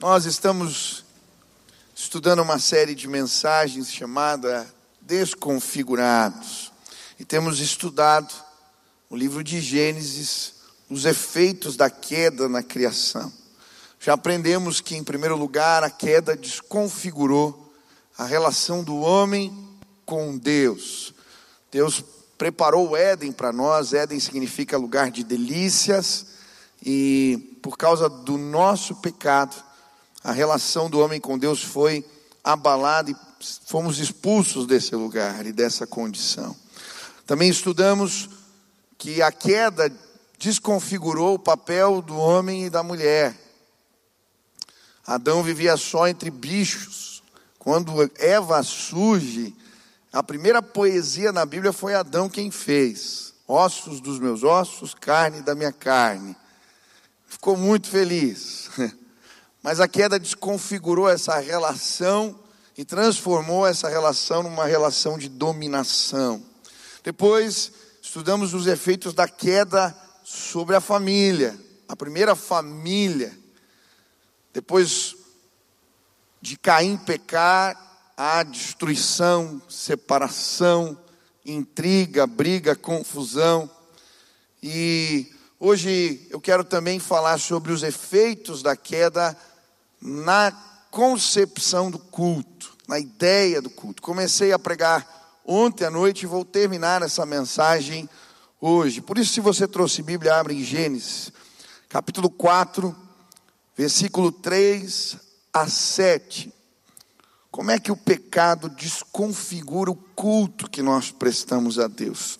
Nós estamos estudando uma série de mensagens chamada Desconfigurados. E temos estudado o livro de Gênesis, os efeitos da queda na criação. Já aprendemos que, em primeiro lugar, a queda desconfigurou a relação do homem com Deus. Deus preparou o Éden para nós, Éden significa lugar de delícias, e por causa do nosso pecado, a relação do homem com Deus foi abalada e fomos expulsos desse lugar e dessa condição. Também estudamos que a queda desconfigurou o papel do homem e da mulher. Adão vivia só entre bichos. Quando Eva surge, a primeira poesia na Bíblia foi Adão quem fez. Ossos dos meus ossos, carne da minha carne. Ficou muito feliz. Mas a queda desconfigurou essa relação e transformou essa relação numa relação de dominação. Depois, estudamos os efeitos da queda sobre a família. A primeira família. Depois de Caim pecar, há destruição, separação, intriga, briga, confusão. E hoje eu quero também falar sobre os efeitos da queda na concepção do culto, na ideia do culto. Comecei a pregar ontem à noite e vou terminar essa mensagem hoje. Por isso, se você trouxe Bíblia, abre em Gênesis, capítulo 4, versículo 3 a 7. Como é que o pecado desconfigura o culto que nós prestamos a Deus?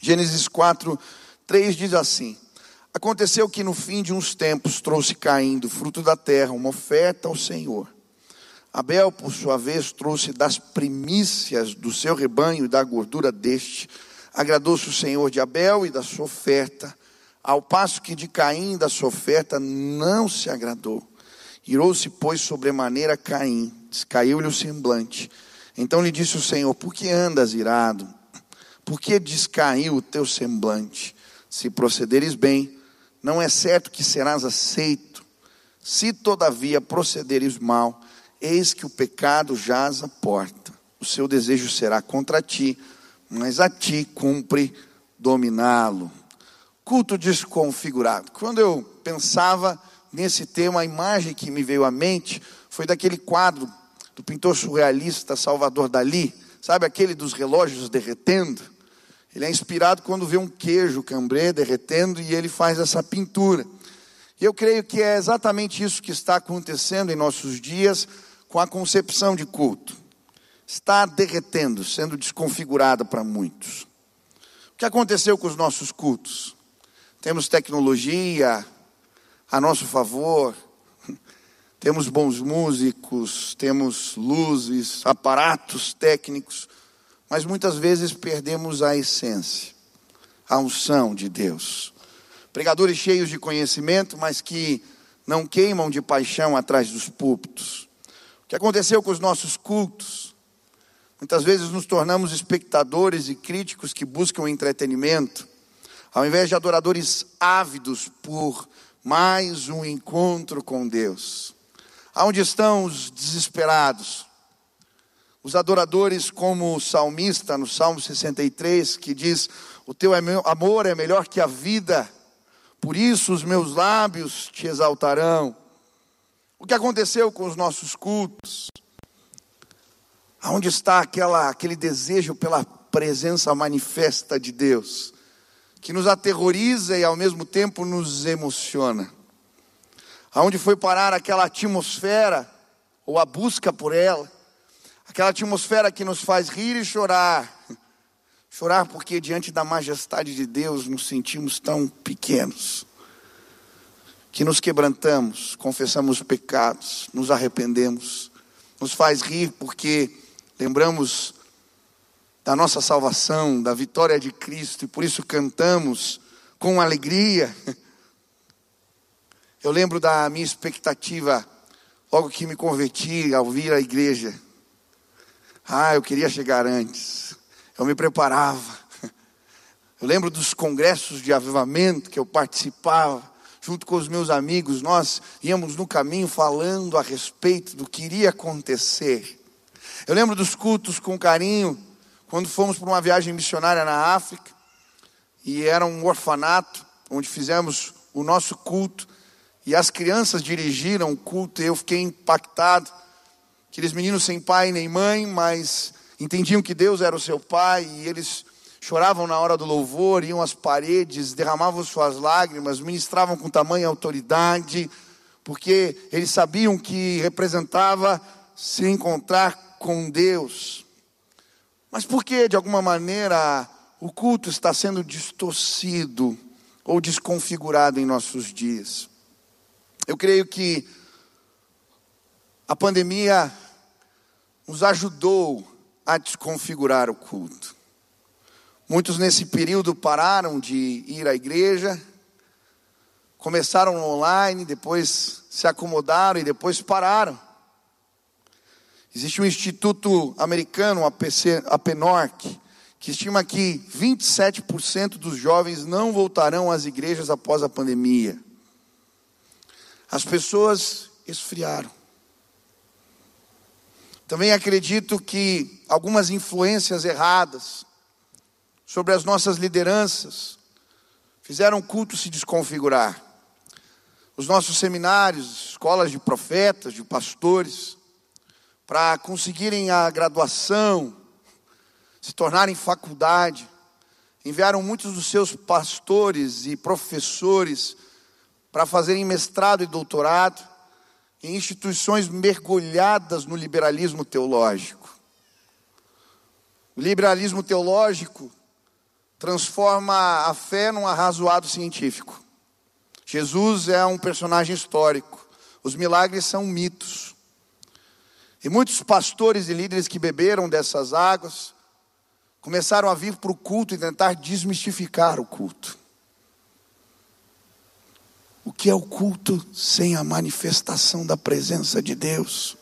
Gênesis 4, 3 diz assim: Aconteceu que no fim de uns tempos trouxe Caim do fruto da terra uma oferta ao Senhor. Abel, por sua vez, trouxe das primícias do seu rebanho e da gordura deste. Agradou-se o Senhor de Abel e da sua oferta, ao passo que de Caim da sua oferta não se agradou. Irou-se, pois, sobremaneira Caim, descaiu-lhe o semblante. Então lhe disse o Senhor: Por que andas irado? Por que descaiu o teu semblante? Se procederes bem, não é certo que serás aceito. Se todavia procederes mal, eis que o pecado jaz à porta. O seu desejo será contra ti, mas a ti cumpre dominá-lo. Culto desconfigurado. Quando eu pensava nesse tema, a imagem que me veio à mente foi daquele quadro do pintor surrealista Salvador Dali, sabe aquele dos relógios derretendo? Ele é inspirado quando vê um queijo cambré derretendo e ele faz essa pintura. E eu creio que é exatamente isso que está acontecendo em nossos dias com a concepção de culto. Está derretendo, sendo desconfigurada para muitos. O que aconteceu com os nossos cultos? Temos tecnologia, a nosso favor. Temos bons músicos, temos luzes, aparatos técnicos, mas muitas vezes perdemos a essência, a unção de Deus. Pregadores cheios de conhecimento, mas que não queimam de paixão atrás dos púlpitos. O que aconteceu com os nossos cultos? Muitas vezes nos tornamos espectadores e críticos que buscam entretenimento, ao invés de adoradores ávidos por mais um encontro com Deus. Aonde estão os desesperados? Os adoradores, como o salmista no Salmo 63, que diz: O teu amor é melhor que a vida, por isso os meus lábios te exaltarão. O que aconteceu com os nossos cultos? Aonde está aquela, aquele desejo pela presença manifesta de Deus? que nos aterroriza e ao mesmo tempo nos emociona. Aonde foi parar aquela atmosfera, ou a busca por ela, aquela atmosfera que nos faz rir e chorar. Chorar porque diante da majestade de Deus nos sentimos tão pequenos, que nos quebrantamos, confessamos pecados, nos arrependemos, nos faz rir porque lembramos da nossa salvação, da vitória de Cristo, e por isso cantamos com alegria. Eu lembro da minha expectativa, logo que me converti ao vir à igreja. Ah, eu queria chegar antes, eu me preparava. Eu lembro dos congressos de avivamento que eu participava, junto com os meus amigos, nós íamos no caminho falando a respeito do que iria acontecer. Eu lembro dos cultos com carinho, quando fomos para uma viagem missionária na África, e era um orfanato, onde fizemos o nosso culto, e as crianças dirigiram o culto, e eu fiquei impactado. Aqueles meninos sem pai nem mãe, mas entendiam que Deus era o seu pai, e eles choravam na hora do louvor, iam às paredes, derramavam suas lágrimas, ministravam com tamanha autoridade, porque eles sabiam que representava se encontrar com Deus. Mas por que, de alguma maneira, o culto está sendo distorcido ou desconfigurado em nossos dias? Eu creio que a pandemia nos ajudou a desconfigurar o culto. Muitos nesse período pararam de ir à igreja, começaram online, depois se acomodaram e depois pararam. Existe um instituto americano, a, PC, a que estima que 27% dos jovens não voltarão às igrejas após a pandemia. As pessoas esfriaram. Também acredito que algumas influências erradas sobre as nossas lideranças, fizeram o culto se desconfigurar. Os nossos seminários, escolas de profetas, de pastores, para conseguirem a graduação, se tornarem faculdade, enviaram muitos dos seus pastores e professores para fazerem mestrado e doutorado em instituições mergulhadas no liberalismo teológico. O liberalismo teológico transforma a fé num arrazoado científico. Jesus é um personagem histórico. Os milagres são mitos. E muitos pastores e líderes que beberam dessas águas começaram a vir para o culto e tentar desmistificar o culto. O que é o culto sem a manifestação da presença de Deus?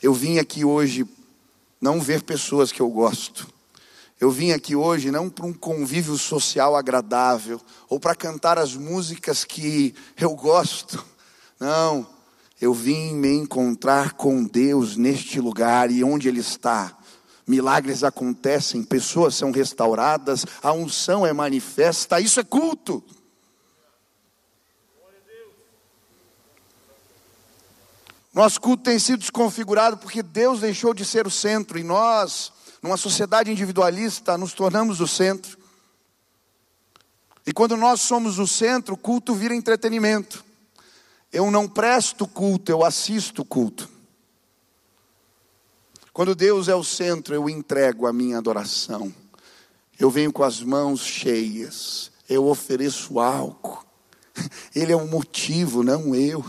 Eu vim aqui hoje não ver pessoas que eu gosto, eu vim aqui hoje não para um convívio social agradável ou para cantar as músicas que eu gosto. Não, eu vim me encontrar com Deus neste lugar e onde Ele está. Milagres acontecem, pessoas são restauradas, a unção é manifesta, isso é culto. Nosso culto tem sido desconfigurado porque Deus deixou de ser o centro e nós numa sociedade individualista, nos tornamos o centro. E quando nós somos o centro, o culto vira entretenimento. Eu não presto culto, eu assisto culto. Quando Deus é o centro, eu entrego a minha adoração. Eu venho com as mãos cheias, eu ofereço álcool. Ele é o motivo, não eu.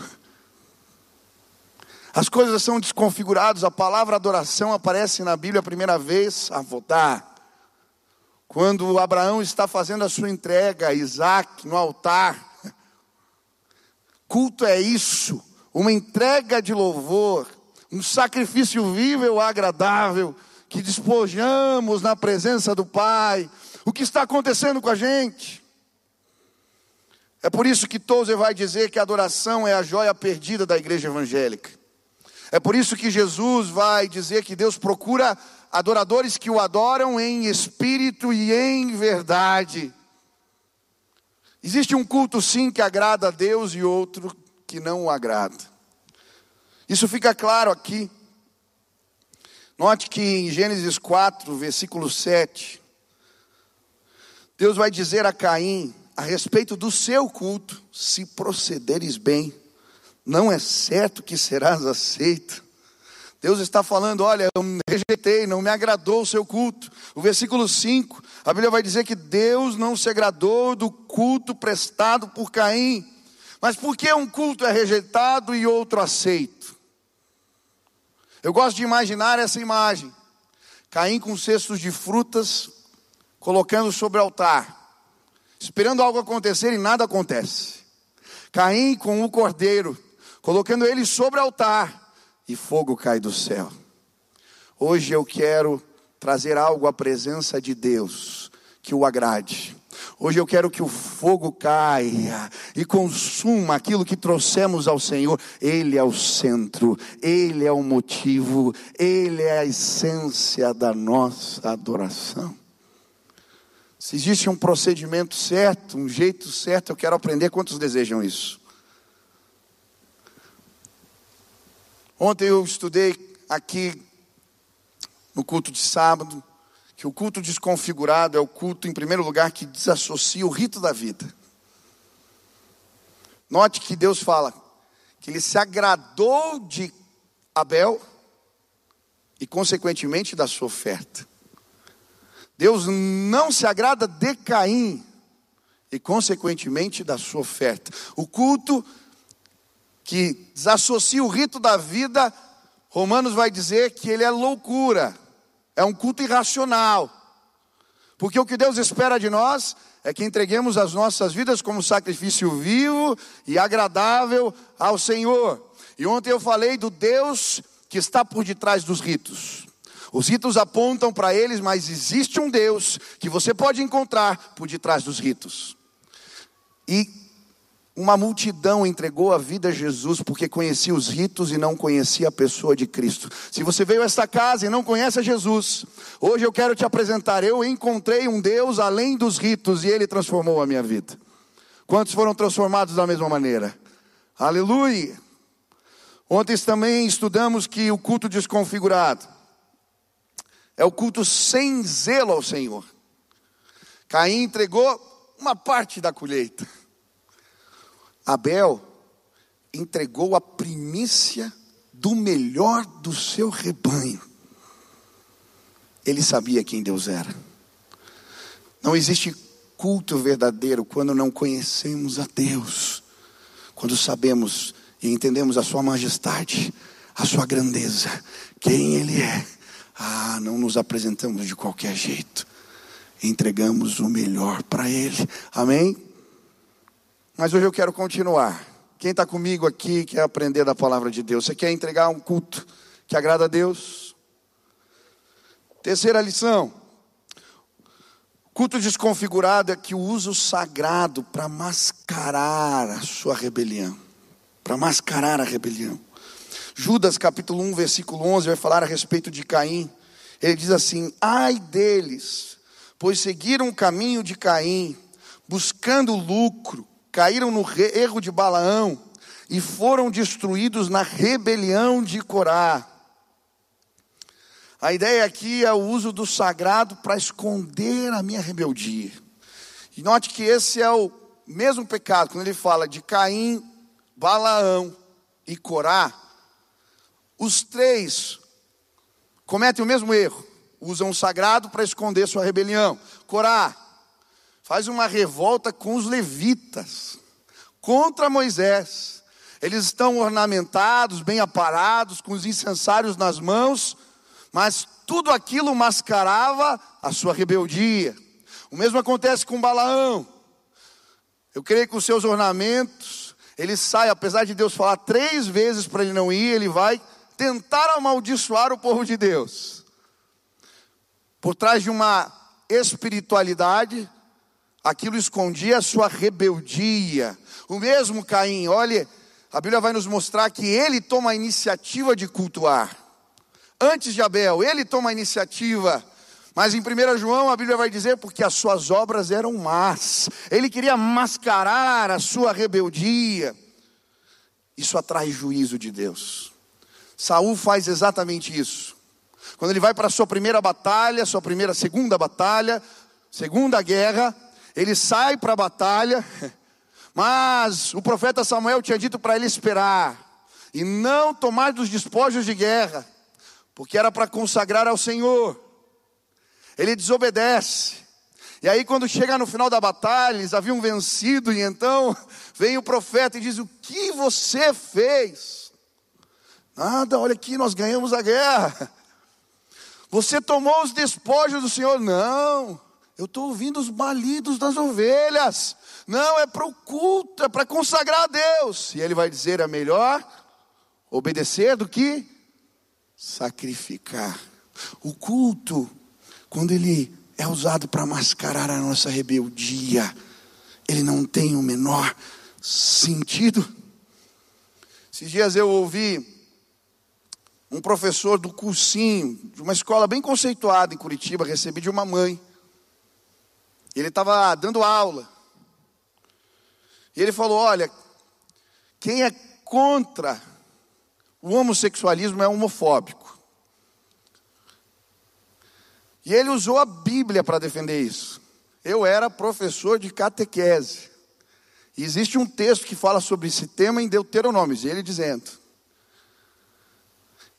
As coisas são desconfiguradas, a palavra adoração aparece na Bíblia a primeira vez, avodar. Quando Abraão está fazendo a sua entrega a Isaac no altar. Culto é isso, uma entrega de louvor, um sacrifício vivo agradável, que despojamos na presença do Pai. O que está acontecendo com a gente? É por isso que Tozer vai dizer que a adoração é a joia perdida da igreja evangélica. É por isso que Jesus vai dizer que Deus procura adoradores que o adoram em espírito e em verdade. Existe um culto sim que agrada a Deus e outro que não o agrada. Isso fica claro aqui. Note que em Gênesis 4, versículo 7, Deus vai dizer a Caim a respeito do seu culto: se procederes bem, não é certo que serás aceito. Deus está falando: olha, eu rejeitei, não me agradou o seu culto. O versículo 5, a Bíblia vai dizer que Deus não se agradou do culto prestado por Caim. Mas por que um culto é rejeitado e outro aceito? Eu gosto de imaginar essa imagem: Caim com cestos de frutas, colocando sobre o altar, esperando algo acontecer e nada acontece. Caim com o cordeiro, colocando ele sobre o altar, e fogo cai do céu. Hoje eu quero trazer algo à presença de Deus que o agrade. Hoje eu quero que o fogo caia e consuma aquilo que trouxemos ao Senhor. Ele é o centro, Ele é o motivo, Ele é a essência da nossa adoração. Se existe um procedimento certo, um jeito certo, eu quero aprender. Quantos desejam isso? Ontem eu estudei aqui no culto de sábado que o culto desconfigurado é o culto, em primeiro lugar, que desassocia o rito da vida. Note que Deus fala que ele se agradou de Abel e, consequentemente, da sua oferta. Deus não se agrada de Caim e, consequentemente, da sua oferta. O culto que desassocia o rito da vida, Romanos vai dizer que ele é loucura. É um culto irracional. Porque o que Deus espera de nós é que entreguemos as nossas vidas como sacrifício vivo e agradável ao Senhor. E ontem eu falei do Deus que está por detrás dos ritos. Os ritos apontam para eles, mas existe um Deus que você pode encontrar por detrás dos ritos. E uma multidão entregou a vida a Jesus porque conhecia os ritos e não conhecia a pessoa de Cristo. Se você veio a esta casa e não conhece a Jesus, hoje eu quero te apresentar. Eu encontrei um Deus além dos ritos e ele transformou a minha vida. Quantos foram transformados da mesma maneira? Aleluia! Ontem também estudamos que o culto desconfigurado é o culto sem zelo ao Senhor. Caim entregou uma parte da colheita. Abel entregou a primícia do melhor do seu rebanho. Ele sabia quem Deus era. Não existe culto verdadeiro quando não conhecemos a Deus, quando sabemos e entendemos a Sua majestade, a Sua grandeza, quem Ele é. Ah, não nos apresentamos de qualquer jeito, entregamos o melhor para Ele. Amém? Mas hoje eu quero continuar. Quem está comigo aqui quer aprender da palavra de Deus? Você quer entregar um culto que agrada a Deus? Terceira lição. Culto desconfigurado é que o uso sagrado para mascarar a sua rebelião. Para mascarar a rebelião. Judas capítulo 1, versículo 11 vai falar a respeito de Caim. Ele diz assim: Ai deles, pois seguiram o caminho de Caim, buscando lucro caíram no erro de Balaão e foram destruídos na rebelião de Corá. A ideia aqui é o uso do sagrado para esconder a minha rebeldia. E note que esse é o mesmo pecado, quando ele fala de Caim, Balaão e Corá, os três cometem o mesmo erro, usam o sagrado para esconder sua rebelião. Corá faz uma revolta com os levitas, contra Moisés. Eles estão ornamentados, bem aparados, com os incensários nas mãos, mas tudo aquilo mascarava a sua rebeldia. O mesmo acontece com Balaão. Eu creio que os seus ornamentos, ele sai, apesar de Deus falar três vezes para ele não ir, ele vai tentar amaldiçoar o povo de Deus. Por trás de uma espiritualidade, aquilo escondia a sua rebeldia. O mesmo Caim, olhe, a Bíblia vai nos mostrar que ele toma a iniciativa de cultuar. Antes de Abel, ele toma a iniciativa. Mas em 1 João a Bíblia vai dizer porque as suas obras eram más. Ele queria mascarar a sua rebeldia. Isso atrai juízo de Deus. Saul faz exatamente isso. Quando ele vai para a sua primeira batalha, sua primeira, segunda batalha, segunda guerra, ele sai para a batalha, mas o profeta Samuel tinha dito para ele esperar e não tomar dos despojos de guerra, porque era para consagrar ao Senhor. Ele desobedece. E aí, quando chega no final da batalha, eles haviam vencido, e então vem o profeta e diz: O que você fez? Nada, olha aqui, nós ganhamos a guerra. Você tomou os despojos do Senhor? Não. Eu estou ouvindo os balidos das ovelhas. Não, é para o culto, é para consagrar a Deus. E ele vai dizer: é melhor obedecer do que sacrificar. O culto, quando ele é usado para mascarar a nossa rebeldia. Ele não tem o menor sentido. Esses dias eu ouvi um professor do cursinho, de uma escola bem conceituada em Curitiba, recebi de uma mãe. Ele estava dando aula. E ele falou: Olha, quem é contra o homossexualismo é homofóbico. E ele usou a Bíblia para defender isso. Eu era professor de catequese. E existe um texto que fala sobre esse tema em Deuteronômios, ele dizendo: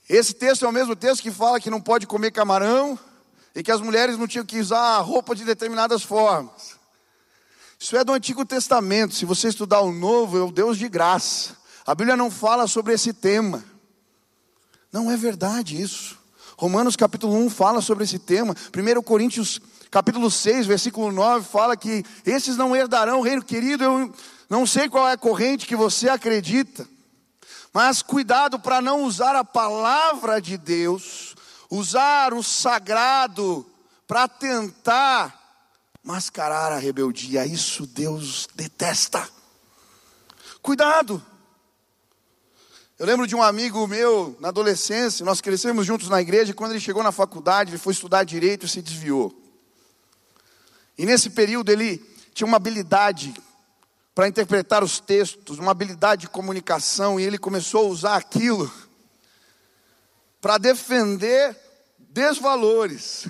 Esse texto é o mesmo texto que fala que não pode comer camarão e que as mulheres não tinham que usar roupa de determinadas formas. Isso é do Antigo Testamento. Se você estudar o Novo, é o Deus de graça. A Bíblia não fala sobre esse tema. Não é verdade isso. Romanos capítulo 1 fala sobre esse tema. 1 Coríntios capítulo 6, versículo 9 fala que esses não herdarão o reino querido. Eu não sei qual é a corrente que você acredita. Mas cuidado para não usar a palavra de Deus, usar o sagrado para tentar mascarar a rebeldia. Isso Deus detesta. Cuidado. Eu lembro de um amigo meu, na adolescência, nós crescemos juntos na igreja, e quando ele chegou na faculdade, ele foi estudar direito e se desviou. E nesse período ele tinha uma habilidade para interpretar os textos, uma habilidade de comunicação, e ele começou a usar aquilo para defender desvalores.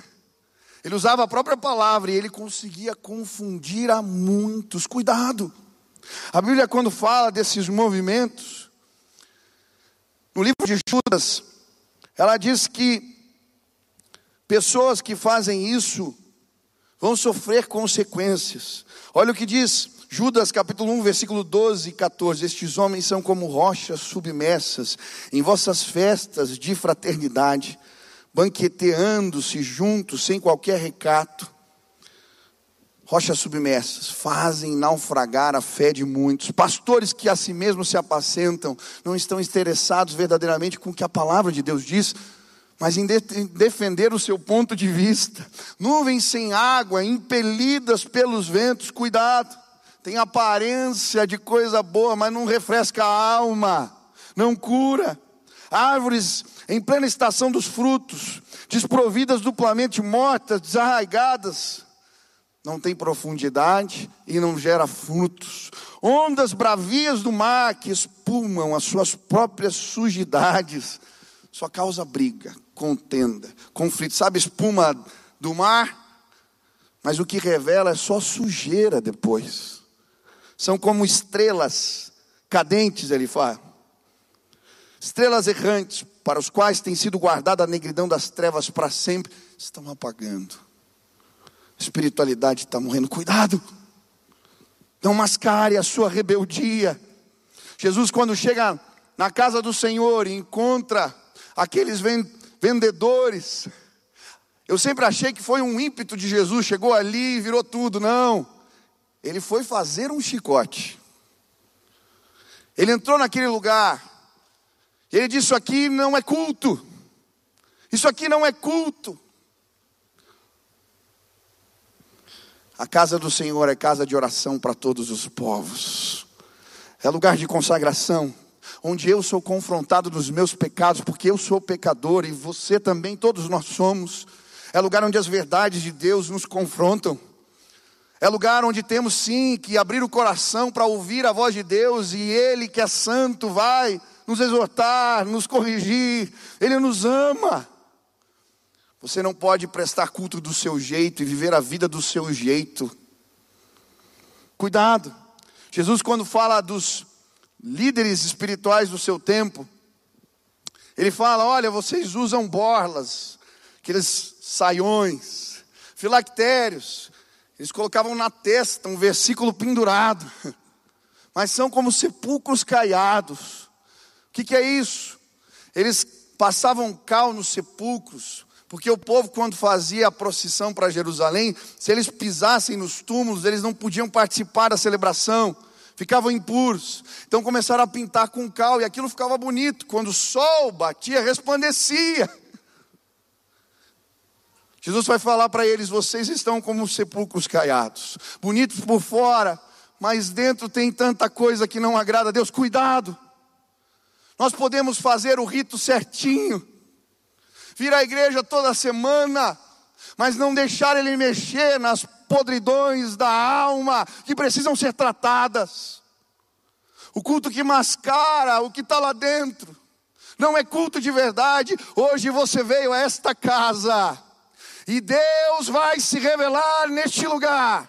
Ele usava a própria palavra e ele conseguia confundir a muitos. Cuidado! A Bíblia, quando fala desses movimentos, no livro de Judas, ela diz que pessoas que fazem isso vão sofrer consequências. Olha o que diz Judas capítulo 1, versículo 12 e 14: Estes homens são como rochas submersas em vossas festas de fraternidade, banqueteando-se juntos sem qualquer recato rochas submersas, fazem naufragar a fé de muitos. Pastores que a si mesmos se apacentam, não estão interessados verdadeiramente com o que a palavra de Deus diz, mas em, de em defender o seu ponto de vista. Nuvens sem água, impelidas pelos ventos, cuidado. Tem aparência de coisa boa, mas não refresca a alma, não cura. Árvores em plena estação dos frutos, desprovidas duplamente mortas, desarraigadas não tem profundidade e não gera frutos. Ondas bravias do mar que espumam as suas próprias sujidades, só causa briga, contenda, conflito. Sabe espuma do mar? Mas o que revela é só sujeira depois. São como estrelas cadentes, ele fala. Estrelas errantes, para os quais tem sido guardada a negridão das trevas para sempre, estão apagando espiritualidade está morrendo. Cuidado, não mascare a sua rebeldia. Jesus, quando chega na casa do Senhor e encontra aqueles vendedores, eu sempre achei que foi um ímpeto de Jesus, chegou ali e virou tudo. Não, ele foi fazer um chicote. Ele entrou naquele lugar, ele disse: Isso aqui não é culto, isso aqui não é culto. A casa do Senhor é casa de oração para todos os povos. É lugar de consagração, onde eu sou confrontado nos meus pecados, porque eu sou pecador e você também, todos nós somos. É lugar onde as verdades de Deus nos confrontam. É lugar onde temos sim que abrir o coração para ouvir a voz de Deus e Ele, que é santo, vai nos exortar, nos corrigir. Ele nos ama. Você não pode prestar culto do seu jeito e viver a vida do seu jeito. Cuidado. Jesus, quando fala dos líderes espirituais do seu tempo, ele fala: olha, vocês usam borlas, aqueles saiões, filactérios, eles colocavam na testa um versículo pendurado, mas são como sepulcros caiados. O que, que é isso? Eles passavam cal nos sepulcros, porque o povo, quando fazia a procissão para Jerusalém, se eles pisassem nos túmulos, eles não podiam participar da celebração, ficavam impuros. Então começaram a pintar com cal e aquilo ficava bonito. Quando o sol batia, resplandecia. Jesus vai falar para eles: vocês estão como sepulcros caiados, bonitos por fora, mas dentro tem tanta coisa que não agrada a Deus. Cuidado, nós podemos fazer o rito certinho, vir à igreja toda semana, mas não deixar Ele mexer nas podridões da alma que precisam ser tratadas. O culto que mascara o que está lá dentro, não é culto de verdade. Hoje você veio a esta casa e Deus vai se revelar neste lugar.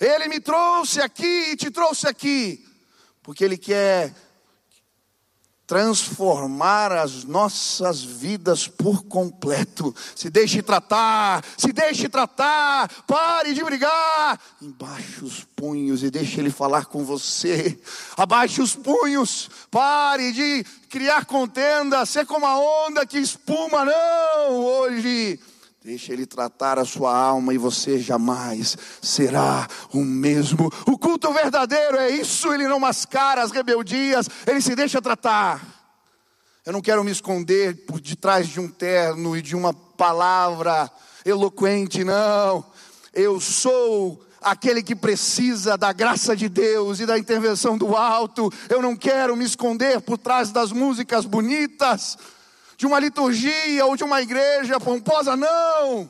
Ele me trouxe aqui e te trouxe aqui, porque Ele quer transformar as nossas vidas por completo. Se deixe tratar, se deixe tratar, pare de brigar. Embaixe os punhos e deixe ele falar com você. Abaixe os punhos, pare de criar contenda, ser como a onda que espuma, não. Hoje Deixe Ele tratar a sua alma e você jamais será o mesmo. O culto verdadeiro é isso, ele não mascara as rebeldias, ele se deixa tratar. Eu não quero me esconder por detrás de um terno e de uma palavra eloquente, não. Eu sou aquele que precisa da graça de Deus e da intervenção do alto. Eu não quero me esconder por trás das músicas bonitas de uma liturgia ou de uma igreja pomposa, não.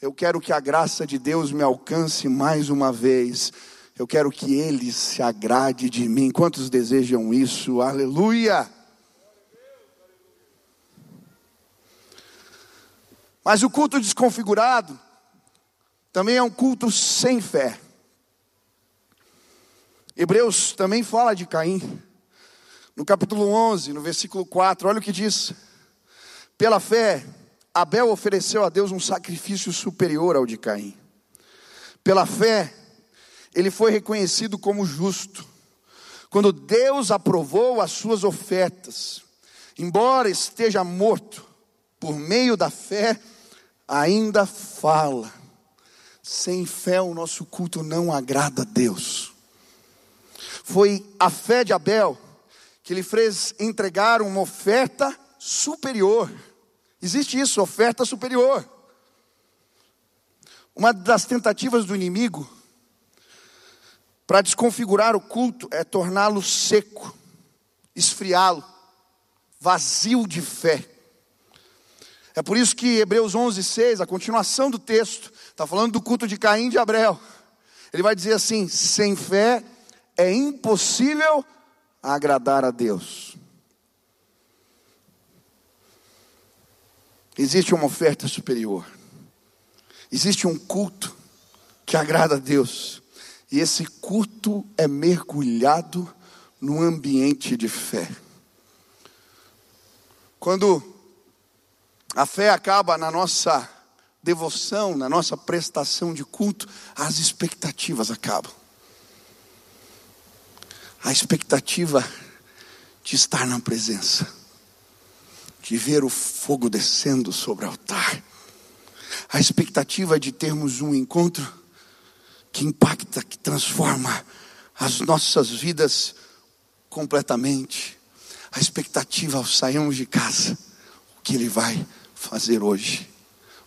Eu quero que a graça de Deus me alcance mais uma vez. Eu quero que Ele se agrade de mim. Quantos desejam isso? Aleluia! Mas o culto desconfigurado também é um culto sem fé. Hebreus também fala de Caim. No capítulo 11, no versículo 4, olha o que diz. Pela fé, Abel ofereceu a Deus um sacrifício superior ao de Caim. Pela fé, ele foi reconhecido como justo. Quando Deus aprovou as suas ofertas, embora esteja morto, por meio da fé, ainda fala. Sem fé, o nosso culto não agrada a Deus. Foi a fé de Abel que lhe fez entregar uma oferta superior. Existe isso, oferta superior. Uma das tentativas do inimigo para desconfigurar o culto é torná-lo seco, esfriá-lo, vazio de fé. É por isso que Hebreus 11, 6, a continuação do texto, está falando do culto de Caim e de Abel. Ele vai dizer assim: sem fé é impossível agradar a Deus. Existe uma oferta superior. Existe um culto que agrada a Deus. E esse culto é mergulhado no ambiente de fé. Quando a fé acaba na nossa devoção, na nossa prestação de culto, as expectativas acabam. A expectativa de estar na presença de ver o fogo descendo sobre o altar, a expectativa de termos um encontro que impacta, que transforma as nossas vidas completamente, a expectativa ao sairmos de casa, o que Ele vai fazer hoje,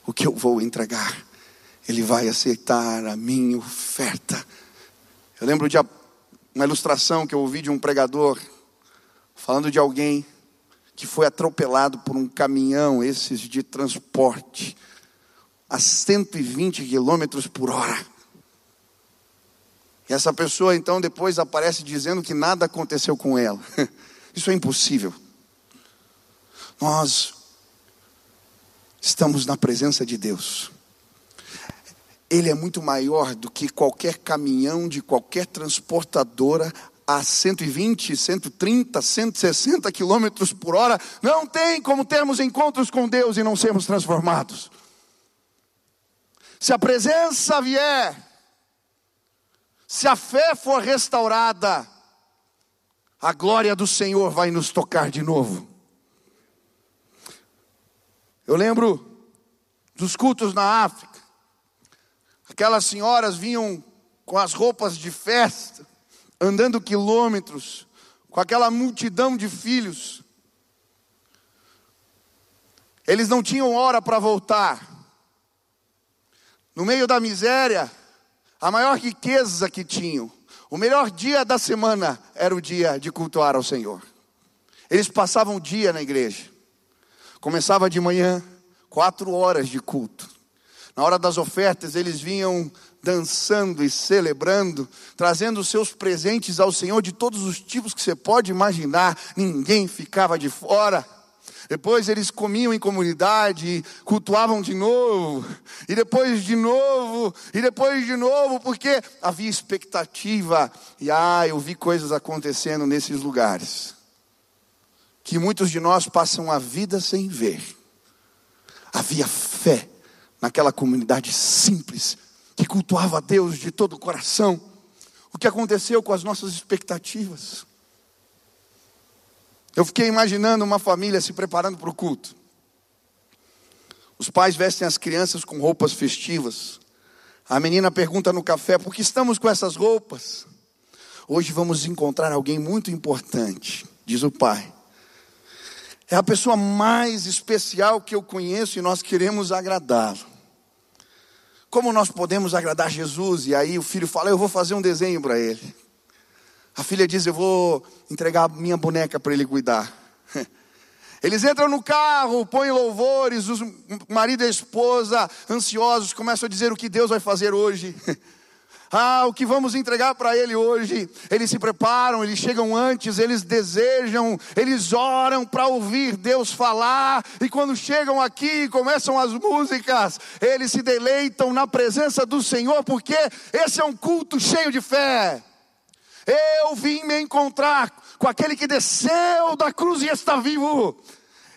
o que eu vou entregar, Ele vai aceitar a minha oferta. Eu lembro de uma ilustração que eu ouvi de um pregador falando de alguém que foi atropelado por um caminhão, esses de transporte, a 120 quilômetros por hora. E essa pessoa então depois aparece dizendo que nada aconteceu com ela. Isso é impossível. Nós estamos na presença de Deus. Ele é muito maior do que qualquer caminhão de qualquer transportadora a 120, 130, 160 quilômetros por hora, não tem como termos encontros com Deus e não sermos transformados. Se a presença vier, se a fé for restaurada, a glória do Senhor vai nos tocar de novo. Eu lembro dos cultos na África, aquelas senhoras vinham com as roupas de festa, andando quilômetros, com aquela multidão de filhos. Eles não tinham hora para voltar. no meio da miséria, a maior riqueza que tinham, o melhor dia da semana era o dia de cultuar ao Senhor. Eles passavam o dia na igreja. Começava de manhã, quatro horas de culto. Na hora das ofertas, eles vinham dançando e celebrando, trazendo seus presentes ao Senhor de todos os tipos que você pode imaginar, ninguém ficava de fora. Depois eles comiam em comunidade, cultuavam de novo, e depois de novo, e depois de novo, porque havia expectativa, e ah, eu vi coisas acontecendo nesses lugares, que muitos de nós passam a vida sem ver. Havia fé naquela comunidade simples, que cultuava a Deus de todo o coração. O que aconteceu com as nossas expectativas? Eu fiquei imaginando uma família se preparando para o culto. Os pais vestem as crianças com roupas festivas. A menina pergunta no café: por que estamos com essas roupas? Hoje vamos encontrar alguém muito importante, diz o pai. É a pessoa mais especial que eu conheço e nós queremos agradá-lo. Como nós podemos agradar Jesus? E aí o filho fala: Eu vou fazer um desenho para ele. A filha diz: Eu vou entregar minha boneca para ele cuidar. Eles entram no carro, põem louvores, o marido e a esposa, ansiosos, começam a dizer o que Deus vai fazer hoje. Ah, o que vamos entregar para Ele hoje? Eles se preparam, eles chegam antes, eles desejam, eles oram para ouvir Deus falar, e quando chegam aqui e começam as músicas, eles se deleitam na presença do Senhor, porque esse é um culto cheio de fé. Eu vim me encontrar com aquele que desceu da cruz e está vivo.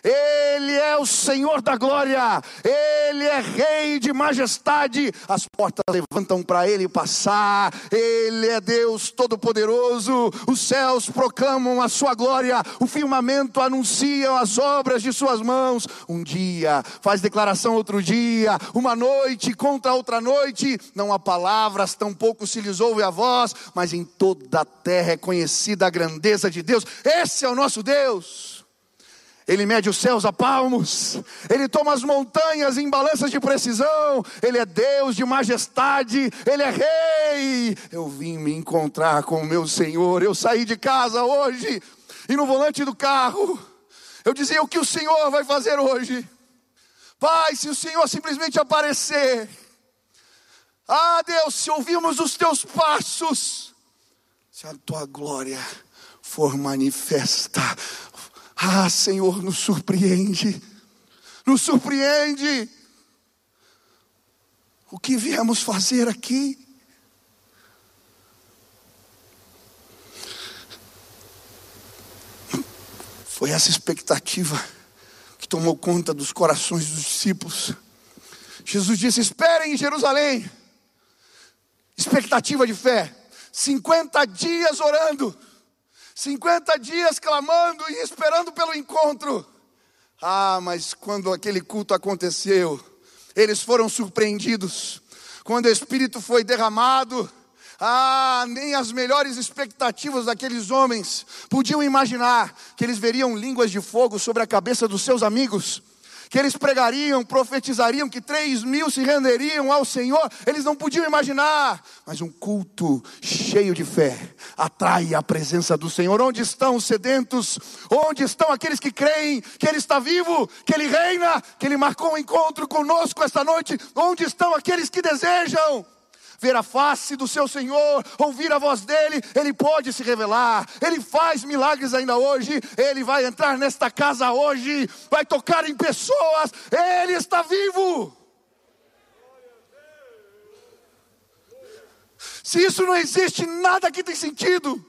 Ele é o Senhor da glória, Ele é Rei de majestade. As portas levantam para Ele passar, Ele é Deus Todo-Poderoso. Os céus proclamam a Sua glória, o firmamento anuncia as obras de Suas mãos. Um dia faz declaração, outro dia, uma noite contra outra noite. Não há palavras, tampouco se lhes ouve a voz, mas em toda a terra é conhecida a grandeza de Deus. Esse é o nosso Deus. Ele mede os céus a palmos, Ele toma as montanhas em balanças de precisão, Ele é Deus de majestade, Ele é Rei. Eu vim me encontrar com o meu Senhor, eu saí de casa hoje, e no volante do carro, eu dizia: O que o Senhor vai fazer hoje? Pai, se o Senhor simplesmente aparecer, ah Deus, se ouvirmos os teus passos, se a tua glória for manifesta, ah, Senhor, nos surpreende, nos surpreende. O que viemos fazer aqui? Foi essa expectativa que tomou conta dos corações dos discípulos. Jesus disse: Esperem em Jerusalém. Expectativa de fé. 50 dias orando. 50 dias clamando e esperando pelo encontro. Ah, mas quando aquele culto aconteceu, eles foram surpreendidos. Quando o Espírito foi derramado, ah, nem as melhores expectativas daqueles homens podiam imaginar que eles veriam línguas de fogo sobre a cabeça dos seus amigos que eles pregariam, profetizariam, que três mil se renderiam ao Senhor, eles não podiam imaginar, mas um culto cheio de fé atrai a presença do Senhor. Onde estão os sedentos? Onde estão aqueles que creem que Ele está vivo, que Ele reina, que Ele marcou um encontro conosco esta noite? Onde estão aqueles que desejam? Ver a face do seu Senhor, ouvir a voz dele, ele pode se revelar, ele faz milagres ainda hoje, ele vai entrar nesta casa hoje, vai tocar em pessoas, ele está vivo. Se isso não existe, nada aqui tem sentido.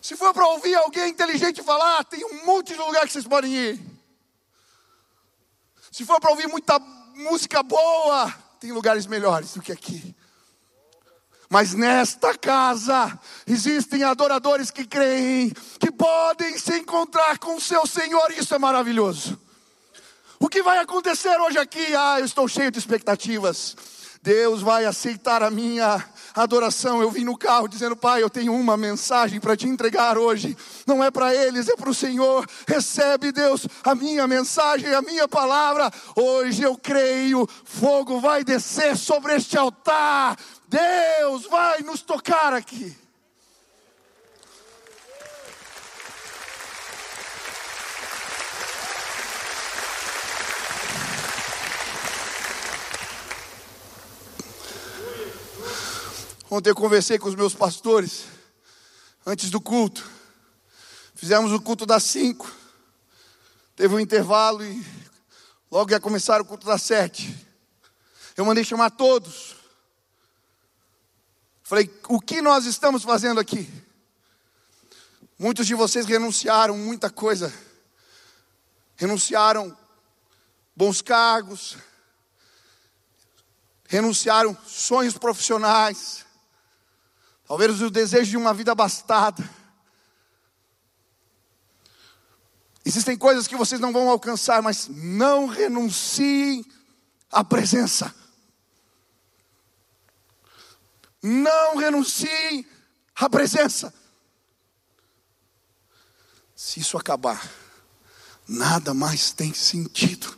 Se for para ouvir alguém inteligente falar, tem um monte de lugar que vocês podem ir. Se for para ouvir muita música boa, tem lugares melhores do que aqui. Mas nesta casa existem adoradores que creem que podem se encontrar com seu Senhor, isso é maravilhoso. O que vai acontecer hoje aqui? Ah, eu estou cheio de expectativas. Deus vai aceitar a minha adoração. Eu vim no carro dizendo, Pai, eu tenho uma mensagem para te entregar hoje. Não é para eles, é para o Senhor. Recebe, Deus, a minha mensagem, a minha palavra. Hoje eu creio, fogo vai descer sobre este altar. Deus vai nos tocar aqui. Ontem eu conversei com os meus pastores, antes do culto. Fizemos o culto das cinco. Teve um intervalo e logo ia começar o culto das sete. Eu mandei chamar todos. Falei, o que nós estamos fazendo aqui? Muitos de vocês renunciaram muita coisa. Renunciaram bons cargos, renunciaram sonhos profissionais, talvez o desejo de uma vida abastada. Existem coisas que vocês não vão alcançar, mas não renunciem à presença. Não renunciem à presença. Se isso acabar, nada mais tem sentido.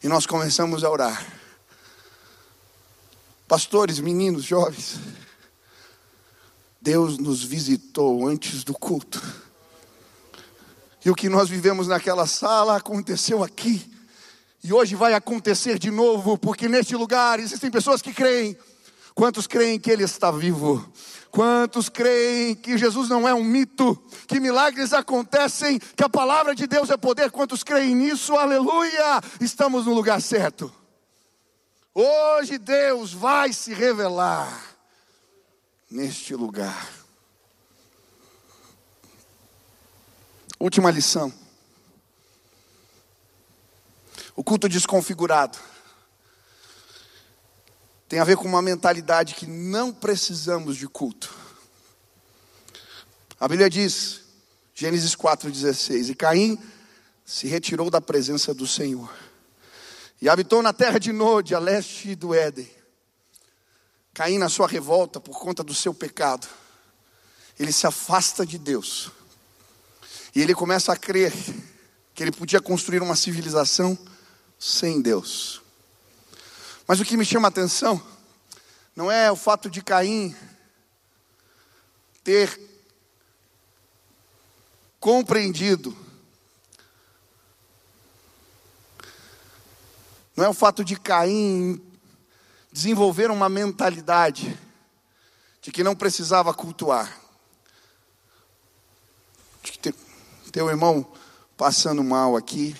E nós começamos a orar. Pastores, meninos, jovens, Deus nos visitou antes do culto. E o que nós vivemos naquela sala aconteceu aqui. E hoje vai acontecer de novo, porque neste lugar existem pessoas que creem. Quantos creem que Ele está vivo? Quantos creem que Jesus não é um mito, que milagres acontecem, que a palavra de Deus é poder? Quantos creem nisso? Aleluia! Estamos no lugar certo. Hoje Deus vai se revelar neste lugar. Última lição. O culto desconfigurado tem a ver com uma mentalidade que não precisamos de culto. A Bíblia diz, Gênesis 4,16: E Caim se retirou da presença do Senhor e habitou na terra de Nod, a leste do Éden. Caim, na sua revolta por conta do seu pecado, ele se afasta de Deus. E ele começa a crer que ele podia construir uma civilização sem Deus. Mas o que me chama a atenção não é o fato de Caim ter compreendido, não é o fato de Caim desenvolveram uma mentalidade de que não precisava cultuar. Teu irmão passando mal aqui.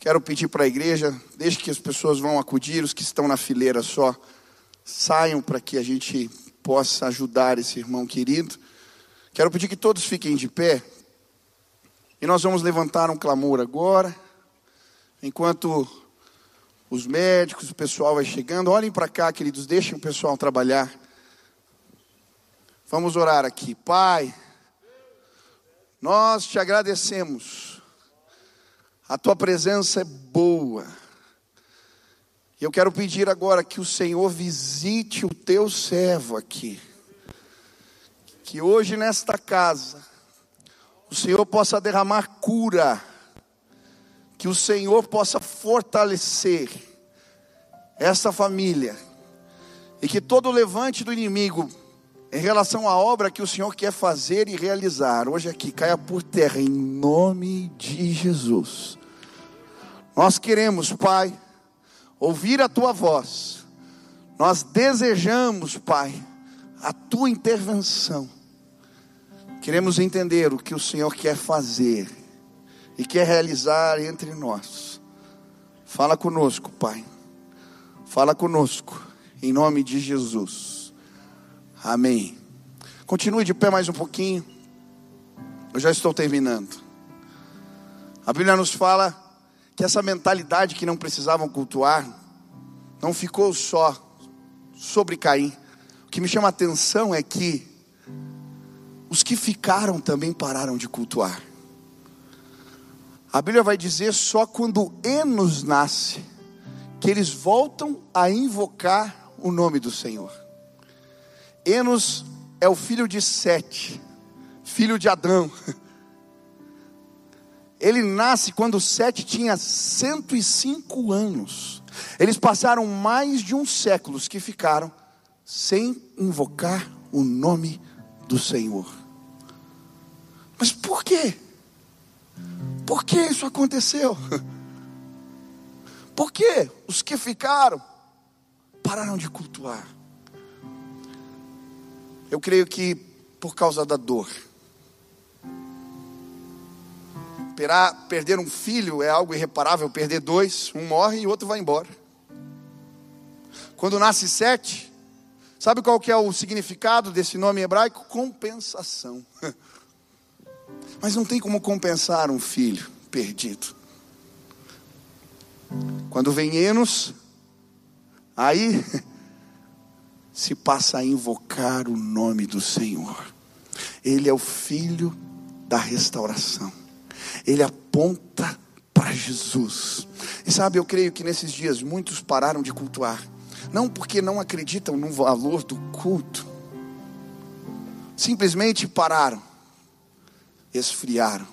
Quero pedir para a igreja, desde que as pessoas vão acudir, os que estão na fileira só, saiam para que a gente possa ajudar esse irmão querido. Quero pedir que todos fiquem de pé. E nós vamos levantar um clamor agora, enquanto os médicos, o pessoal vai chegando. Olhem para cá, queridos, deixem o pessoal trabalhar. Vamos orar aqui. Pai, nós te agradecemos. A tua presença é boa. E eu quero pedir agora que o Senhor visite o teu servo aqui. Que hoje nesta casa o Senhor possa derramar cura que o Senhor possa fortalecer essa família. E que todo levante do inimigo em relação à obra que o Senhor quer fazer e realizar, hoje aqui, caia por terra, em nome de Jesus. Nós queremos, Pai, ouvir a tua voz, nós desejamos, Pai, a tua intervenção, queremos entender o que o Senhor quer fazer e quer realizar entre nós. Fala conosco, Pai. Fala conosco, em nome de Jesus. Amém. Continue de pé mais um pouquinho. Eu já estou terminando. A Bíblia nos fala que essa mentalidade que não precisavam cultuar não ficou só sobre Caim. O que me chama a atenção é que os que ficaram também pararam de cultuar. A Bíblia vai dizer só quando Enos nasce que eles voltam a invocar o nome do Senhor. Enos é o filho de Sete, filho de Adão. Ele nasce quando Sete tinha 105 anos. Eles passaram mais de um século que ficaram sem invocar o nome do Senhor. Mas por quê? Por que isso aconteceu? Por que os que ficaram pararam de cultuar? Eu creio que por causa da dor. Perder um filho é algo irreparável, perder dois, um morre e o outro vai embora. Quando nasce sete, sabe qual que é o significado desse nome hebraico? Compensação. Mas não tem como compensar um filho perdido. Quando vem Enos, aí se passa a invocar o nome do Senhor. Ele é o filho da restauração. Ele aponta para Jesus. E sabe, eu creio que nesses dias muitos pararam de cultuar, não porque não acreditam no valor do culto, simplesmente pararam esfriaram.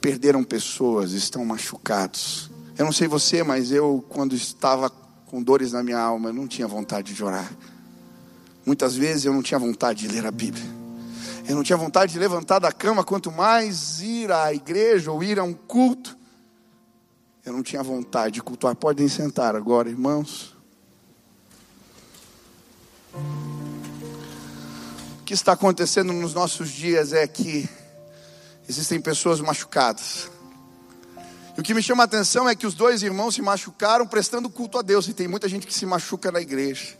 Perderam pessoas, estão machucados. Eu não sei você, mas eu, quando estava com dores na minha alma, eu não tinha vontade de orar. Muitas vezes eu não tinha vontade de ler a Bíblia. Eu não tinha vontade de levantar da cama, quanto mais ir à igreja ou ir a um culto. Eu não tinha vontade de cultuar. Podem sentar agora, irmãos que está acontecendo nos nossos dias é que existem pessoas machucadas. E o que me chama a atenção é que os dois irmãos se machucaram prestando culto a Deus. E tem muita gente que se machuca na igreja,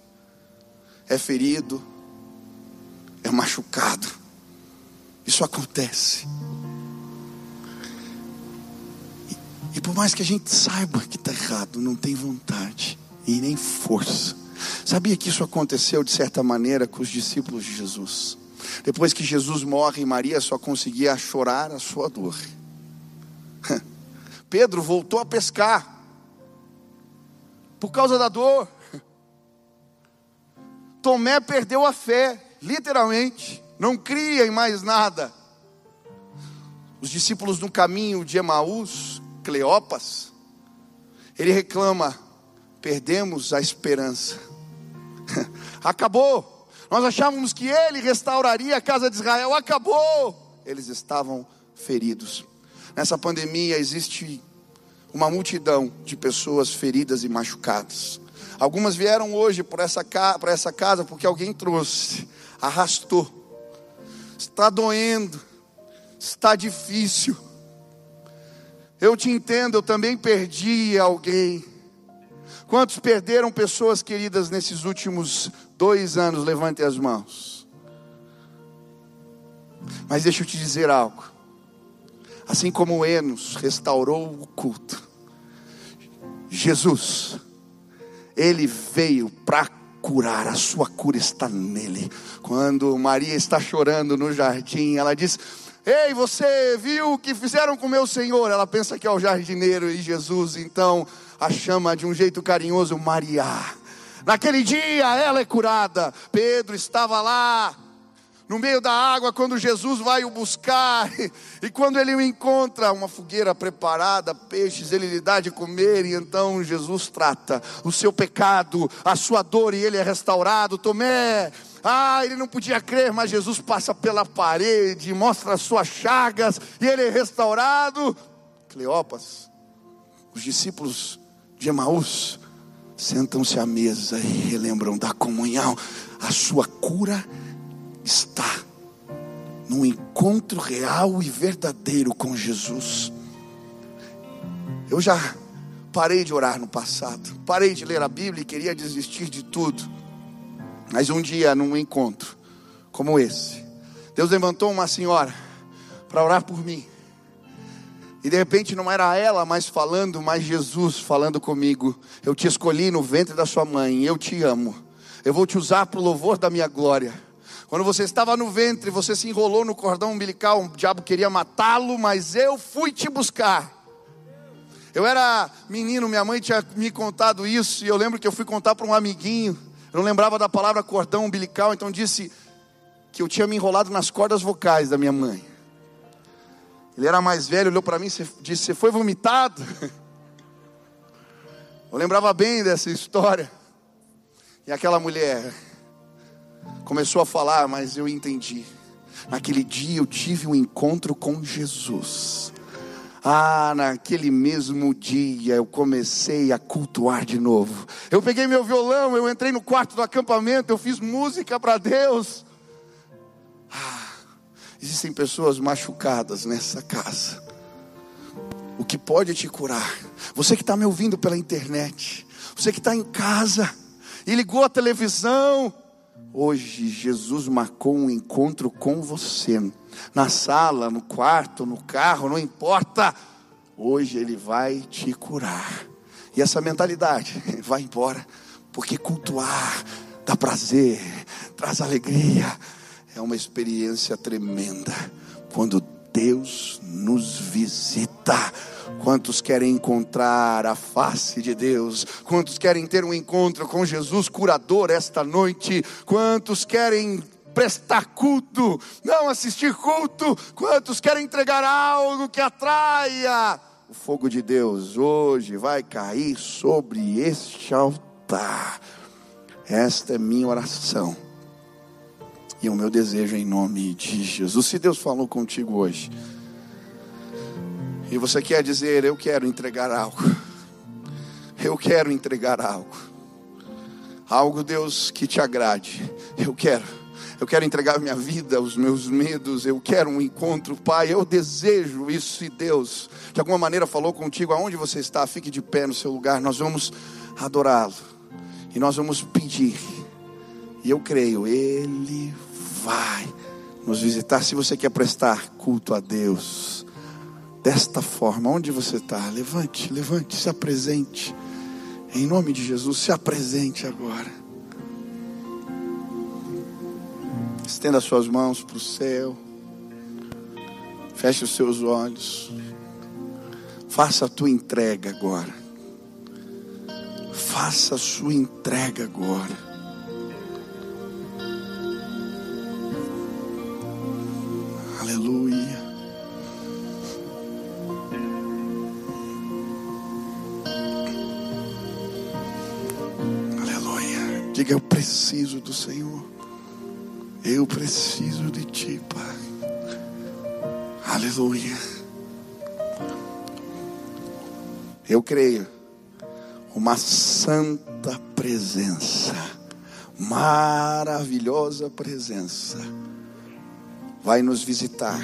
é ferido, é machucado. Isso acontece. E, e por mais que a gente saiba que está errado, não tem vontade e nem força Sabia que isso aconteceu de certa maneira com os discípulos de Jesus? Depois que Jesus morre, Maria só conseguia chorar a sua dor. Pedro voltou a pescar por causa da dor. Tomé perdeu a fé, literalmente, não cria em mais nada. Os discípulos no caminho de Emaús, Cleopas, ele reclama: perdemos a esperança. Acabou. Nós achávamos que ele restauraria a casa de Israel. Acabou. Eles estavam feridos. Nessa pandemia existe uma multidão de pessoas feridas e machucadas. Algumas vieram hoje para essa, essa casa porque alguém trouxe, arrastou. Está doendo, está difícil. Eu te entendo, eu também perdi alguém. Quantos perderam pessoas queridas nesses últimos dois anos? Levante as mãos. Mas deixa eu te dizer algo. Assim como Enos restaurou o culto, Jesus, ele veio para curar, a sua cura está nele. Quando Maria está chorando no jardim, ela diz: Ei, você viu o que fizeram com meu Senhor? Ela pensa que é o jardineiro e Jesus, então a chama de um jeito carinhoso Maria. Naquele dia ela é curada. Pedro estava lá no meio da água quando Jesus vai o buscar e quando ele o encontra, uma fogueira preparada, peixes, ele lhe dá de comer e então Jesus trata o seu pecado, a sua dor e ele é restaurado. Tomé, ah, ele não podia crer, mas Jesus passa pela parede, mostra as suas chagas e ele é restaurado. Cleopas, os discípulos de Emaús sentam-se à mesa e relembram da comunhão. A sua cura está num encontro real e verdadeiro com Jesus. Eu já parei de orar no passado, parei de ler a Bíblia e queria desistir de tudo. Mas um dia, num encontro como esse, Deus levantou uma senhora para orar por mim. E de repente não era ela mais falando, mas Jesus falando comigo. Eu te escolhi no ventre da sua mãe, eu te amo. Eu vou te usar para o louvor da minha glória. Quando você estava no ventre, você se enrolou no cordão umbilical, o diabo queria matá-lo, mas eu fui te buscar. Eu era menino, minha mãe tinha me contado isso, e eu lembro que eu fui contar para um amiguinho. Eu não lembrava da palavra cordão umbilical, então disse que eu tinha me enrolado nas cordas vocais da minha mãe. Ele era mais velho, olhou para mim e disse: Você foi vomitado? Eu lembrava bem dessa história. E aquela mulher começou a falar, mas eu entendi. Naquele dia eu tive um encontro com Jesus. Ah, naquele mesmo dia eu comecei a cultuar de novo. Eu peguei meu violão, eu entrei no quarto do acampamento, eu fiz música para Deus. Ah, existem pessoas machucadas nessa casa. O que pode te curar? Você que está me ouvindo pela internet, você que está em casa e ligou a televisão, hoje Jesus marcou um encontro com você na sala, no quarto, no carro, não importa. Hoje Ele vai te curar. E essa mentalidade vai embora, porque cultuar dá prazer, traz alegria. É uma experiência tremenda quando Deus nos visita. Quantos querem encontrar a face de Deus? Quantos querem ter um encontro com Jesus curador esta noite? Quantos querem prestar culto, não assistir culto. Quantos querem entregar algo que atraia? O fogo de Deus hoje vai cair sobre este altar. Esta é minha oração e o meu desejo em nome de Jesus. Se Deus falou contigo hoje, e você quer dizer, eu quero entregar algo, eu quero entregar algo, algo, Deus, que te agrade, eu quero eu quero entregar minha vida, os meus medos, eu quero um encontro, Pai, eu desejo isso, e Deus, de alguma maneira falou contigo, aonde você está, fique de pé no seu lugar, nós vamos adorá-lo, e nós vamos pedir, e eu creio, Ele vai nos visitar, se você quer prestar culto a Deus, desta forma, onde você está, levante, levante, se apresente, em nome de Jesus, se apresente agora. Estenda suas mãos para o céu. Feche os seus olhos. Faça a tua entrega agora. Faça a sua entrega agora. Diga eu preciso do Senhor. Eu preciso de ti, Pai. Aleluia. Eu creio. Uma santa presença, maravilhosa presença, vai nos visitar.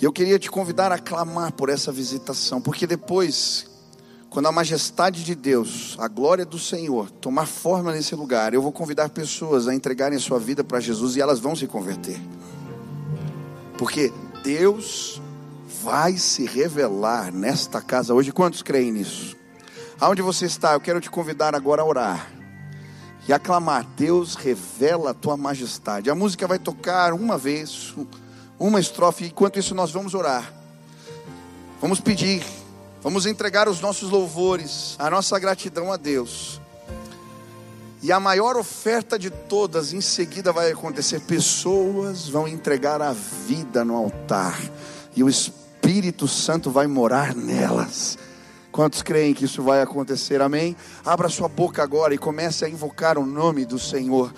E eu queria te convidar a clamar por essa visitação, porque depois quando a majestade de Deus, a glória do Senhor tomar forma nesse lugar, eu vou convidar pessoas a entregarem a sua vida para Jesus e elas vão se converter. Porque Deus vai se revelar nesta casa hoje. Quantos creem nisso? Aonde você está, eu quero te convidar agora a orar e aclamar: Deus revela a tua majestade. A música vai tocar uma vez, uma estrofe, enquanto isso nós vamos orar. Vamos pedir Vamos entregar os nossos louvores, a nossa gratidão a Deus. E a maior oferta de todas, em seguida vai acontecer: pessoas vão entregar a vida no altar, e o Espírito Santo vai morar nelas. Quantos creem que isso vai acontecer? Amém? Abra sua boca agora e comece a invocar o nome do Senhor.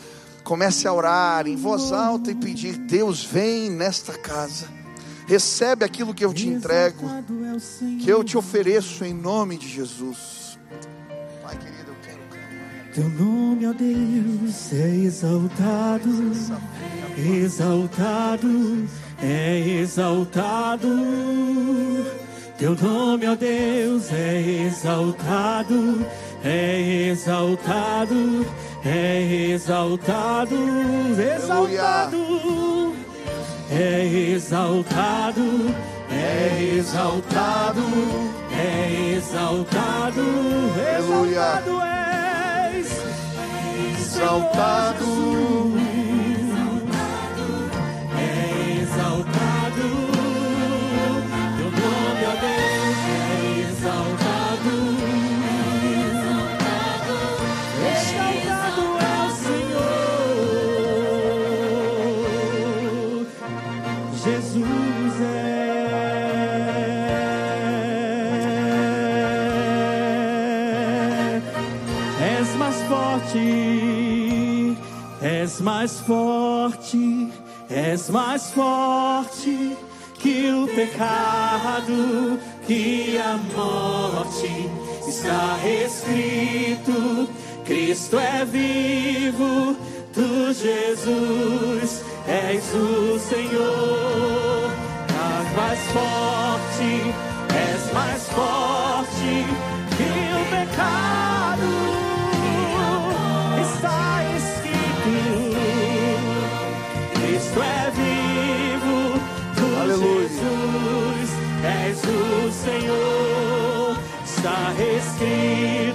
Comece a orar em voz alta e pedir: Deus, vem nesta casa. Recebe aquilo que eu te entrego, que eu te ofereço em nome de Jesus. Pai querido, eu quero clamar. Teu nome, ó Deus, é exaltado, exaltado, é exaltado. Teu nome, ó Deus, é exaltado, é exaltado, é exaltado, exaltado é exaltado, é exaltado, é exaltado, exaltado és, exaltado, mais forte, és mais forte que o pecado, que a morte. Está escrito: Cristo é vivo, tu, Jesus, és o Senhor. És mais forte, és mais forte Senhor. Está escrito: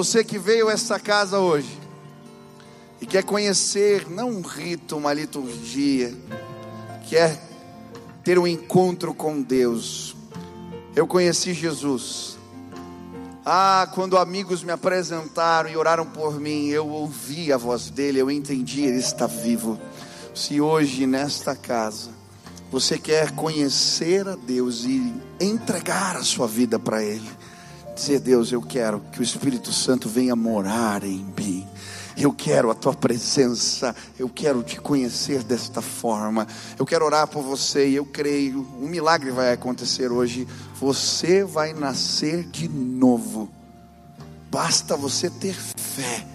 Você que veio a esta casa hoje e quer conhecer não um rito, uma liturgia, quer ter um encontro com Deus. Eu conheci Jesus. Ah, quando amigos me apresentaram e oraram por mim, eu ouvi a voz dele, eu entendi, ele está vivo. Se hoje nesta casa você quer conhecer a Deus e entregar a sua vida para Ele, dizer: Deus, eu quero que o Espírito Santo venha morar em mim. Eu quero a tua presença, eu quero te conhecer desta forma. Eu quero orar por você e eu creio, um milagre vai acontecer hoje. Você vai nascer de novo. Basta você ter fé.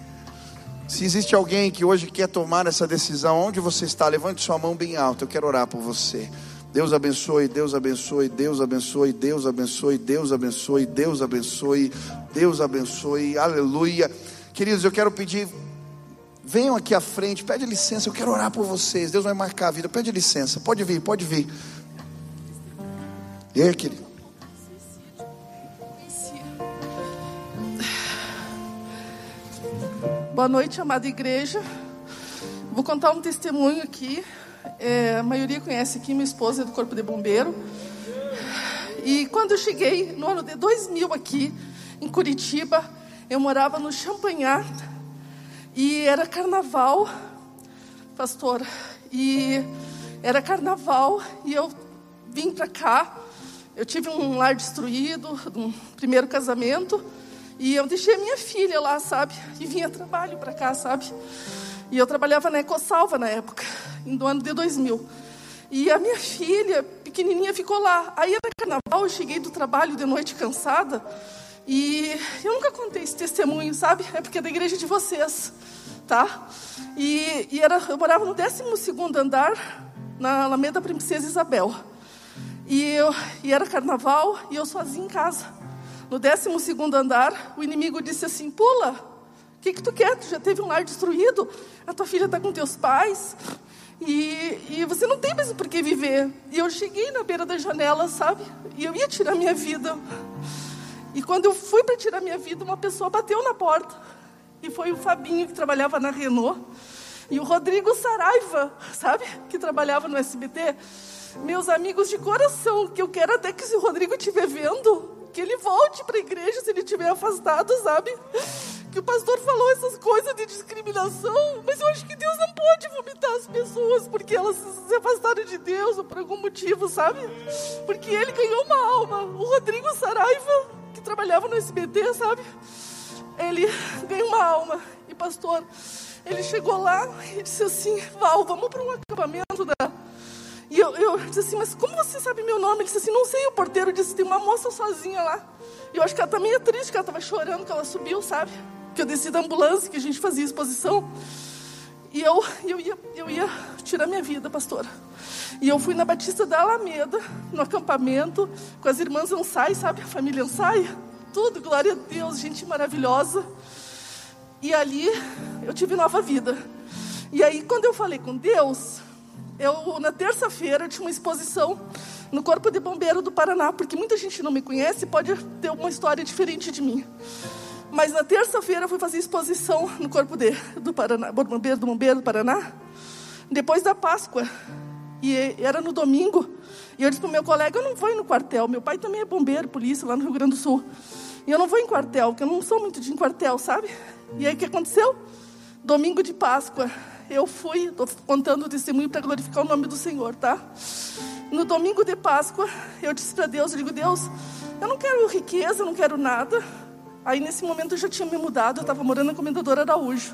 Se existe alguém que hoje quer tomar essa decisão, onde você está, levante sua mão bem alta. Eu quero orar por você. Deus abençoe, Deus abençoe, Deus abençoe, Deus abençoe, Deus abençoe, Deus abençoe, Deus abençoe, aleluia. Queridos, eu quero pedir, venham aqui à frente, pede licença, eu quero orar por vocês. Deus vai marcar a vida, pede licença, pode vir, pode vir. E aí, querido? Boa noite, amada igreja. Vou contar um testemunho aqui. É, a maioria conhece aqui, minha esposa é do Corpo de Bombeiro. E quando eu cheguei no ano de 2000 aqui, em Curitiba, eu morava no Champanhar. E era carnaval, pastor. E era carnaval e eu vim para cá. Eu tive um lar destruído, um primeiro casamento. E eu deixei a minha filha lá, sabe? E vinha trabalho para cá, sabe? E eu trabalhava na Ecosalva na época, no ano de 2000. E a minha filha, pequenininha, ficou lá. Aí era carnaval, eu cheguei do trabalho de noite cansada. E eu nunca contei esse testemunho, sabe? É porque é da igreja de vocês, tá? E, e era, eu morava no 12 andar, na Alameda Princesa Isabel. E, eu, e era carnaval e eu sozinha em casa. No 12 andar, o inimigo disse assim: Pula, que, que tu quer? Tu já teve um lar destruído? A tua filha está com teus pais? E, e você não tem mais por que viver. E eu cheguei na beira da janela, sabe? E eu ia tirar minha vida. E quando eu fui para tirar minha vida, uma pessoa bateu na porta. E foi o Fabinho, que trabalhava na Renault. E o Rodrigo Saraiva, sabe? Que trabalhava no SBT. Meus amigos de coração, que eu quero até que se o Rodrigo estiver vendo, que ele volte para a igreja se ele estiver afastado, sabe? Que o pastor falou essas coisas de discriminação, mas eu acho que Deus não pode vomitar as pessoas porque elas se afastaram de Deus ou por algum motivo, sabe? Porque ele ganhou uma alma. O Rodrigo Saraiva, que trabalhava no SBT, sabe? Ele ganhou uma alma. E pastor, ele chegou lá e disse assim: Val, vamos para um acampamento da. E eu, eu disse assim, mas como você sabe meu nome? Ele disse assim, não sei. O porteiro disse, tem uma moça sozinha lá. E eu acho que ela também é triste, que ela estava chorando, que ela subiu, sabe? Que eu desci da ambulância, que a gente fazia exposição. E eu, eu, ia, eu ia tirar minha vida, pastora. E eu fui na Batista da Alameda, no acampamento, com as irmãs Ansai, sabe? A família Ansai. Tudo, glória a Deus, gente maravilhosa. E ali eu tive nova vida. E aí, quando eu falei com Deus, eu na terça-feira tinha uma exposição no Corpo de Bombeiro do Paraná, porque muita gente não me conhece, pode ter uma história diferente de mim. Mas na terça-feira eu fui fazer exposição no Corpo de, do Paraná, Bombeiro do Bombeiro do Paraná, depois da Páscoa. E era no domingo. E eu disse para o meu colega: Eu não vou ir no quartel. Meu pai também é bombeiro, polícia, lá no Rio Grande do Sul. E eu não vou em quartel, porque eu não sou muito de em quartel, sabe? E aí o que aconteceu? Domingo de Páscoa, eu fui, estou contando o testemunho para glorificar o nome do Senhor, tá? No domingo de Páscoa, eu disse para Deus, eu digo, Deus, eu não quero riqueza, eu não quero nada. Aí nesse momento eu já tinha me mudado, eu estava morando na Comendadora Araújo.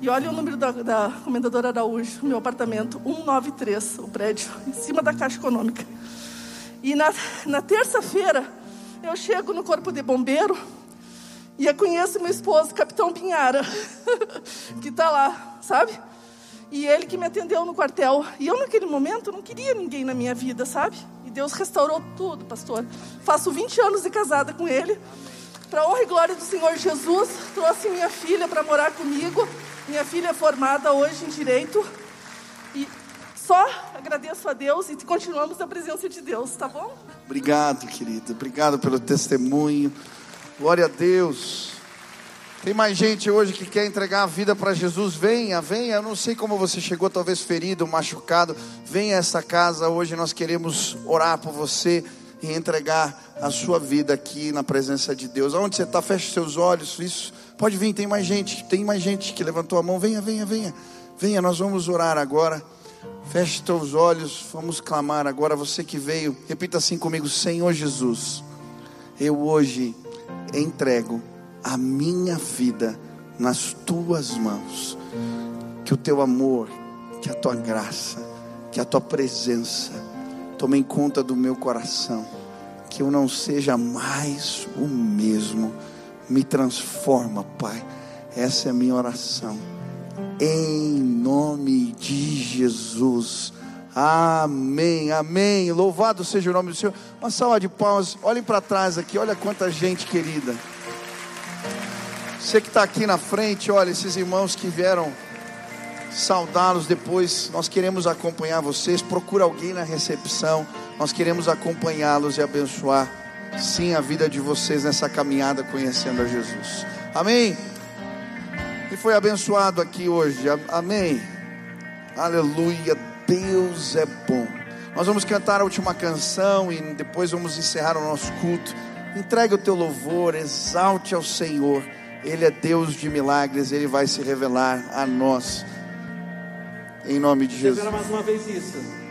E olha o número da, da Comendadora Araújo, meu apartamento, 193, o prédio, em cima da Caixa Econômica. E na, na terça-feira, eu chego no Corpo de Bombeiro e eu conheço meu esposo, Capitão Pinhara, que está lá, sabe? E ele que me atendeu no quartel. E eu, naquele momento, não queria ninguém na minha vida, sabe? E Deus restaurou tudo, pastor. Faço 20 anos de casada com ele. Para honra e glória do Senhor Jesus, trouxe minha filha para morar comigo. Minha filha é formada hoje em Direito. E só agradeço a Deus e continuamos na presença de Deus, tá bom? Obrigado, querida. Obrigado pelo testemunho. Glória a Deus. Tem mais gente hoje que quer entregar a vida para Jesus? Venha, venha. Eu não sei como você chegou, talvez ferido, machucado. Venha a essa casa hoje. Nós queremos orar por você e entregar a sua vida aqui na presença de Deus. Aonde você está? Feche seus olhos. Isso. Pode vir. Tem mais gente. Tem mais gente que levantou a mão. Venha, venha, venha. Venha. Nós vamos orar agora. Feche seus olhos. Vamos clamar agora. Você que veio, repita assim comigo: Senhor Jesus, eu hoje entrego a minha vida nas tuas mãos. Que o teu amor, que a tua graça, que a tua presença tomem conta do meu coração. Que eu não seja mais o mesmo. Me transforma, Pai. Essa é a minha oração. Em nome de Jesus. Amém, amém. Louvado seja o nome do Senhor. Uma salva de palmas. Olhem para trás aqui, olha quanta gente querida. Você que está aqui na frente, olha, esses irmãos que vieram saudá-los depois, nós queremos acompanhar vocês. Procura alguém na recepção, nós queremos acompanhá-los e abençoar, sim, a vida de vocês nessa caminhada conhecendo a Jesus. Amém? E foi abençoado aqui hoje, amém? Aleluia, Deus é bom. Nós vamos cantar a última canção e depois vamos encerrar o nosso culto. Entregue o teu louvor, exalte ao Senhor. Ele é Deus de milagres, Ele vai se revelar a nós. Em nome de Jesus. mais uma vez isso.